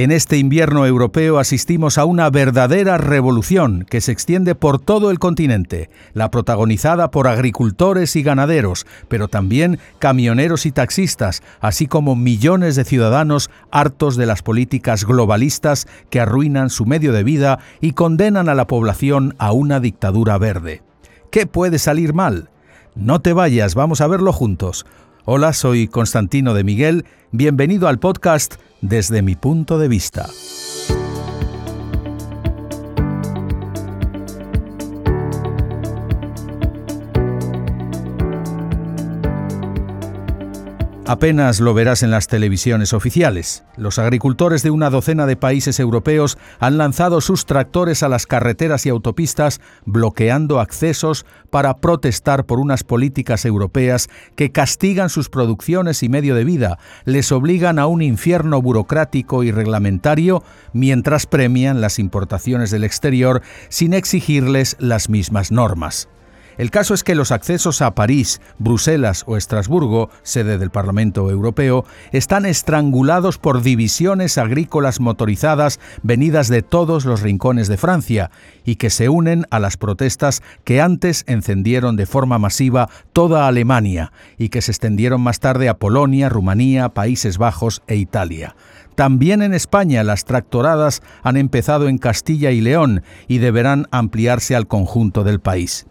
En este invierno europeo asistimos a una verdadera revolución que se extiende por todo el continente, la protagonizada por agricultores y ganaderos, pero también camioneros y taxistas, así como millones de ciudadanos hartos de las políticas globalistas que arruinan su medio de vida y condenan a la población a una dictadura verde. ¿Qué puede salir mal? No te vayas, vamos a verlo juntos. Hola, soy Constantino de Miguel, bienvenido al podcast Desde mi punto de vista. Apenas lo verás en las televisiones oficiales. Los agricultores de una docena de países europeos han lanzado sus tractores a las carreteras y autopistas bloqueando accesos para protestar por unas políticas europeas que castigan sus producciones y medio de vida, les obligan a un infierno burocrático y reglamentario mientras premian las importaciones del exterior sin exigirles las mismas normas. El caso es que los accesos a París, Bruselas o Estrasburgo, sede del Parlamento Europeo, están estrangulados por divisiones agrícolas motorizadas venidas de todos los rincones de Francia y que se unen a las protestas que antes encendieron de forma masiva toda Alemania y que se extendieron más tarde a Polonia, Rumanía, Países Bajos e Italia. También en España las tractoradas han empezado en Castilla y León y deberán ampliarse al conjunto del país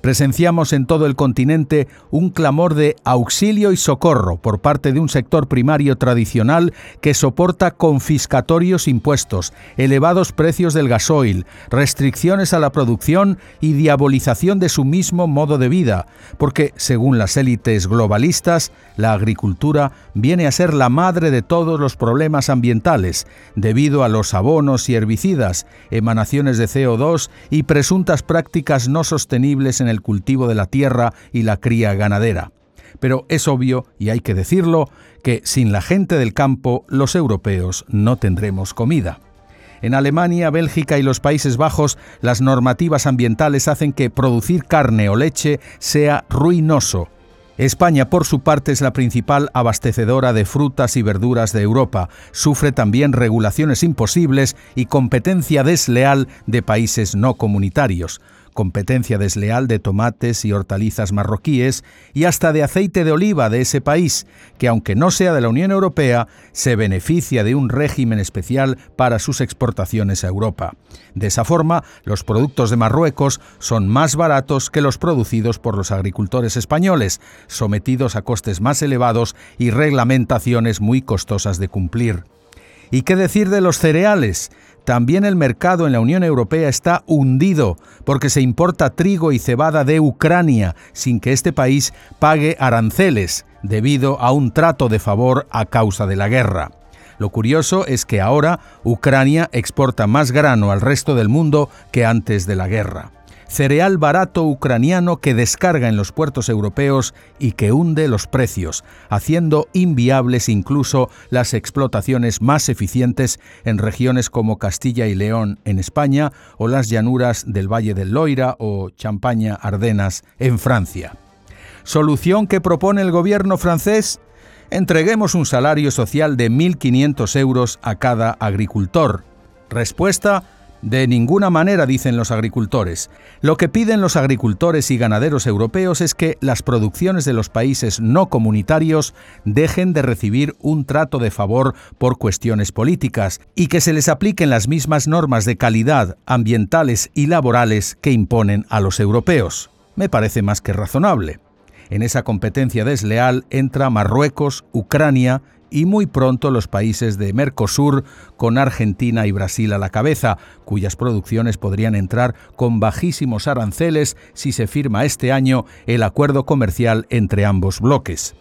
presenciamos en todo el continente un clamor de auxilio y socorro por parte de un sector primario tradicional que soporta confiscatorios impuestos, elevados precios del gasoil, restricciones a la producción y diabolización de su mismo modo de vida, porque, según las élites globalistas, la agricultura viene a ser la madre de todos los problemas ambientales, debido a los abonos y herbicidas, emanaciones de CO2 y presuntas prácticas no sostenibles en el cultivo de la tierra y la cría ganadera. Pero es obvio, y hay que decirlo, que sin la gente del campo los europeos no tendremos comida. En Alemania, Bélgica y los Países Bajos, las normativas ambientales hacen que producir carne o leche sea ruinoso. España, por su parte, es la principal abastecedora de frutas y verduras de Europa. Sufre también regulaciones imposibles y competencia desleal de países no comunitarios competencia desleal de tomates y hortalizas marroquíes y hasta de aceite de oliva de ese país, que aunque no sea de la Unión Europea, se beneficia de un régimen especial para sus exportaciones a Europa. De esa forma, los productos de Marruecos son más baratos que los producidos por los agricultores españoles, sometidos a costes más elevados y reglamentaciones muy costosas de cumplir. ¿Y qué decir de los cereales? También el mercado en la Unión Europea está hundido porque se importa trigo y cebada de Ucrania sin que este país pague aranceles debido a un trato de favor a causa de la guerra. Lo curioso es que ahora Ucrania exporta más grano al resto del mundo que antes de la guerra cereal barato ucraniano que descarga en los puertos europeos y que hunde los precios, haciendo inviables incluso las explotaciones más eficientes en regiones como Castilla y León en España o las llanuras del Valle del Loira o Champaña-Ardenas en Francia. ¿Solución que propone el gobierno francés? Entreguemos un salario social de 1.500 euros a cada agricultor. Respuesta, de ninguna manera, dicen los agricultores. Lo que piden los agricultores y ganaderos europeos es que las producciones de los países no comunitarios dejen de recibir un trato de favor por cuestiones políticas y que se les apliquen las mismas normas de calidad ambientales y laborales que imponen a los europeos. Me parece más que razonable. En esa competencia desleal entra Marruecos, Ucrania y muy pronto los países de Mercosur, con Argentina y Brasil a la cabeza, cuyas producciones podrían entrar con bajísimos aranceles si se firma este año el acuerdo comercial entre ambos bloques.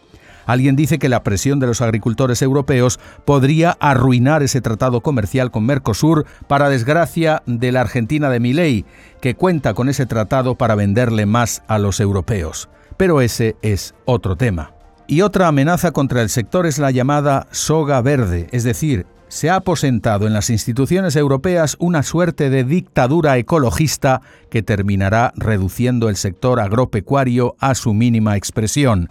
Alguien dice que la presión de los agricultores europeos podría arruinar ese tratado comercial con Mercosur para desgracia de la Argentina de Milei, que cuenta con ese tratado para venderle más a los europeos. Pero ese es otro tema. Y otra amenaza contra el sector es la llamada soga verde, es decir, se ha aposentado en las instituciones europeas una suerte de dictadura ecologista que terminará reduciendo el sector agropecuario a su mínima expresión.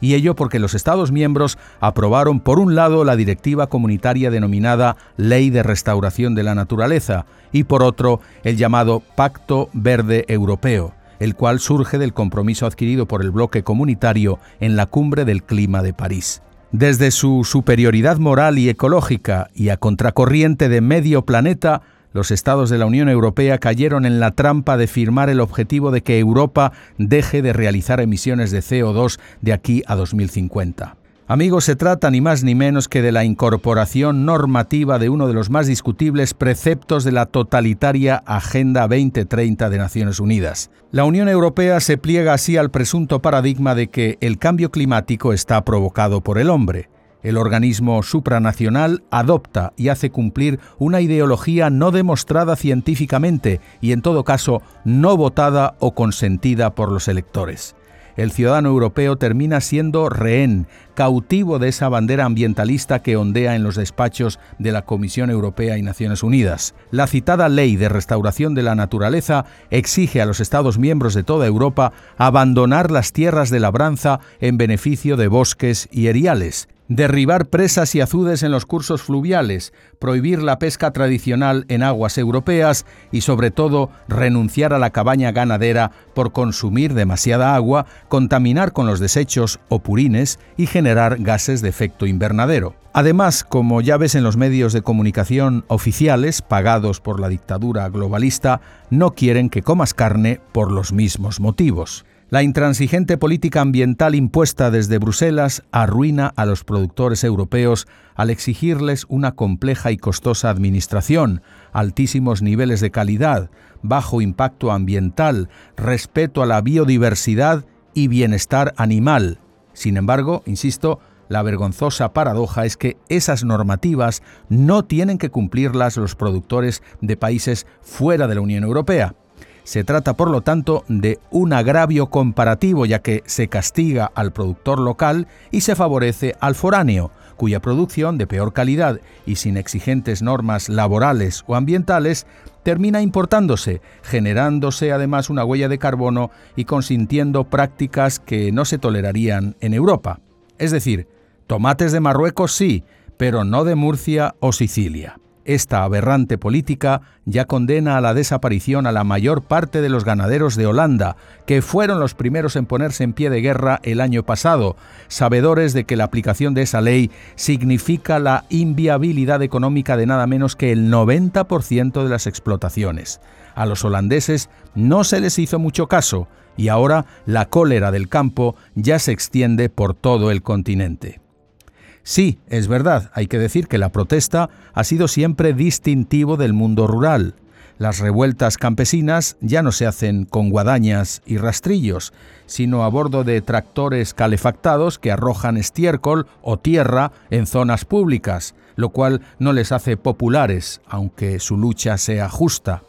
y ello porque los Estados miembros aprobaron por un lado la directiva comunitaria denominada Ley de Restauración de la Naturaleza y por otro el llamado Pacto Verde Europeo, el cual surge del compromiso adquirido por el bloque comunitario en la cumbre del clima de París. Desde su superioridad moral y ecológica y a contracorriente de medio planeta, los estados de la Unión Europea cayeron en la trampa de firmar el objetivo de que Europa deje de realizar emisiones de CO2 de aquí a 2050. Amigos, se trata ni más ni menos que de la incorporación normativa de uno de los más discutibles preceptos de la totalitaria Agenda 2030 de Naciones Unidas. La Unión Europea se pliega así al presunto paradigma de que el cambio climático está provocado por el hombre. El organismo supranacional adopta y hace cumplir una ideología no demostrada científicamente y en todo caso no votada o consentida por los electores el ciudadano europeo termina siendo rehén, cautivo de esa bandera ambientalista que ondea en los despachos de la Comisión Europea y Naciones Unidas. La citada Ley de Restauración de la Naturaleza exige a los Estados miembros de toda Europa abandonar las tierras de labranza en beneficio de bosques y eriales, derribar presas y azudes en los cursos fluviales, prohibir la pesca tradicional en aguas europeas y sobre todo renunciar a la cabaña ganadera por consumir demasiada agua, contaminar con los desechos o purines y generar gases de efecto invernadero. Además, como ya ves en los medios de comunicación oficiales pagados por la dictadura globalista, no quieren que comas carne por los mismos motivos. La intransigente política ambiental impuesta desde Bruselas arruina a los productores europeos al exigirles una compleja y costosa administración, altísimos niveles de calidad, bajo impacto ambiental, respeto a la biodiversidad y bienestar animal. Sin embargo, insisto, la vergonzosa paradoja es que esas normativas no tienen que cumplirlas los productores de países fuera de la Unión Europea. Se trata, por lo tanto, de un agravio comparativo, ya que se castiga al productor local y se favorece al foráneo, cuya producción de peor calidad y sin exigentes normas laborales o ambientales termina importándose, generándose además una huella de carbono y consintiendo prácticas que no se tolerarían en Europa. Es decir, tomates de Marruecos sí, pero no de Murcia o Sicilia. Esta aberrante política ya condena a la desaparición a la mayor parte de los ganaderos de Holanda, que fueron los primeros en ponerse en pie de guerra el año pasado, sabedores de que la aplicación de esa ley significa la inviabilidad económica de nada menos que el 90% de las explotaciones. A los holandeses no se les hizo mucho caso y ahora la cólera del campo ya se extiende por todo el continente. Sí, es verdad, hay que decir que la protesta ha sido siempre distintivo del mundo rural. Las revueltas campesinas ya no se hacen con guadañas y rastrillos, sino a bordo de tractores calefactados que arrojan estiércol o tierra en zonas públicas, lo cual no les hace populares, aunque su lucha sea justa.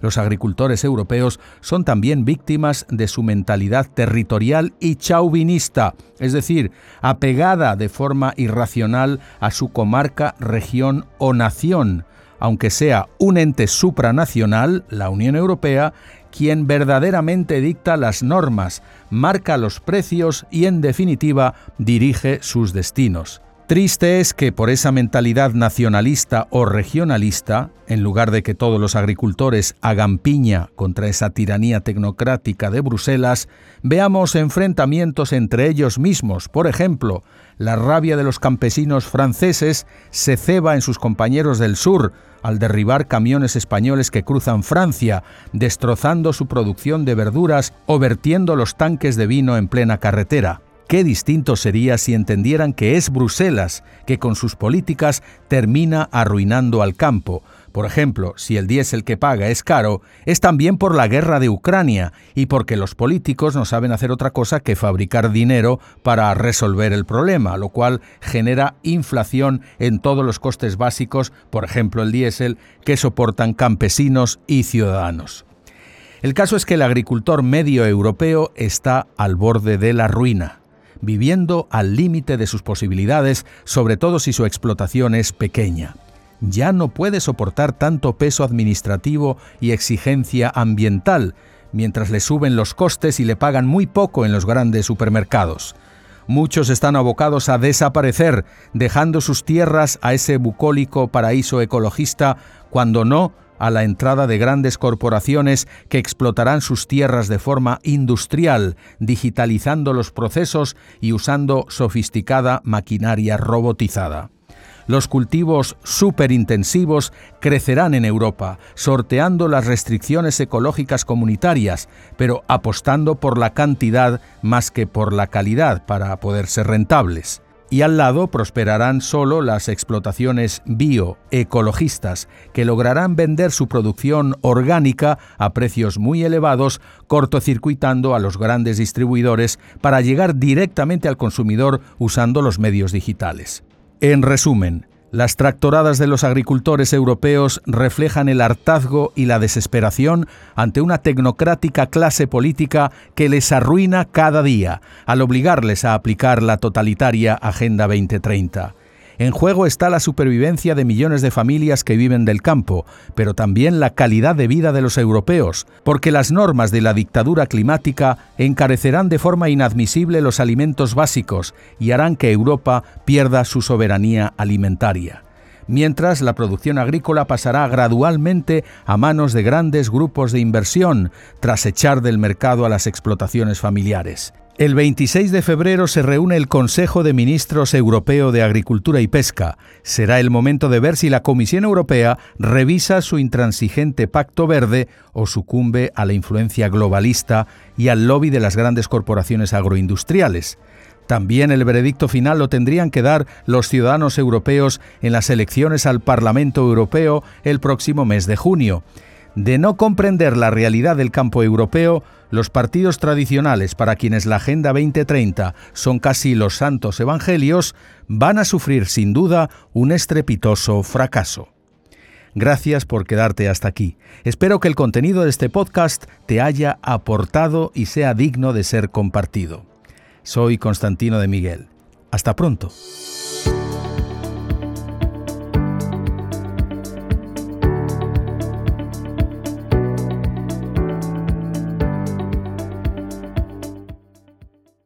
Los agricultores europeos son también víctimas de su mentalidad territorial y chauvinista, es decir, apegada de forma irracional a su comarca, región o nación, aunque sea un ente supranacional, la Unión Europea, quien verdaderamente dicta las normas, marca los precios y, en definitiva, dirige sus destinos. Triste es que por esa mentalidad nacionalista o regionalista, en lugar de que todos los agricultores hagan piña contra esa tiranía tecnocrática de Bruselas, veamos enfrentamientos entre ellos mismos. Por ejemplo, la rabia de los campesinos franceses se ceba en sus compañeros del sur al derribar camiones españoles que cruzan Francia, destrozando su producción de verduras o vertiendo los tanques de vino en plena carretera. Qué distinto sería si entendieran que es Bruselas que con sus políticas termina arruinando al campo. Por ejemplo, si el diésel que paga es caro, es también por la guerra de Ucrania y porque los políticos no saben hacer otra cosa que fabricar dinero para resolver el problema, lo cual genera inflación en todos los costes básicos, por ejemplo el diésel, que soportan campesinos y ciudadanos. El caso es que el agricultor medio europeo está al borde de la ruina viviendo al límite de sus posibilidades, sobre todo si su explotación es pequeña. Ya no puede soportar tanto peso administrativo y exigencia ambiental, mientras le suben los costes y le pagan muy poco en los grandes supermercados. muchos están abocados a desaparecer, dejando sus tierras a ese bucólico paraíso ecologista, cuando no a la entrada de grandes corporaciones que explotarán sus tierras de forma industrial, digitalizando los procesos y usando sofisticada maquinaria robotizada. Los cultivos superintensivos crecerán en Europa, sorteando las restricciones ecológicas comunitarias, pero apostando por la cantidad más que por la calidad para poder ser rentables y al lado prosperarán solo las explotaciones bioecologistas, que lograrán vender su producción orgánica a precios muy elevados, cortocircuitando a los grandes distribuidores para llegar directamente al consumidor usando los medios digitales. En resumen, las tractoradas de los agricultores europeos reflejan el hartazgo y la desesperación ante una tecnocrática clase política que les arruina cada día al obligarles a aplicar la totalitaria Agenda 2030. En juego está la supervivencia de millones de familias que viven del campo, pero también la calidad de vida de los europeos, porque las normas de la dictadura climática encarecerán de forma inadmisible los alimentos básicos y harán que Europa pierda su soberanía alimentaria mientras la producción agrícola pasará gradualmente a manos de grandes grupos de inversión, tras echar del mercado a las explotaciones familiares. El 26 de febrero se reúne el Consejo de Ministros Europeo de Agricultura y Pesca. Será el momento de ver si la Comisión Europea revisa su intransigente pacto verde o sucumbe a la influencia globalista y al lobby de las grandes corporaciones agroindustriales. También el veredicto final lo tendrían que dar los ciudadanos europeos en las elecciones al Parlamento Europeo el próximo mes de junio de no comprender la realidad del campo europeo, los partidos tradicionales para quienes la Agenda 2030 son casi los santos evangelios, van a sufrir sin duda un estrepitoso fracaso. Gracias por quedarte hasta aquí. Espero que el contenido de este podcast te haya aportado y sea digno de ser compartido. Soy Constantino de Miguel. Hasta pronto.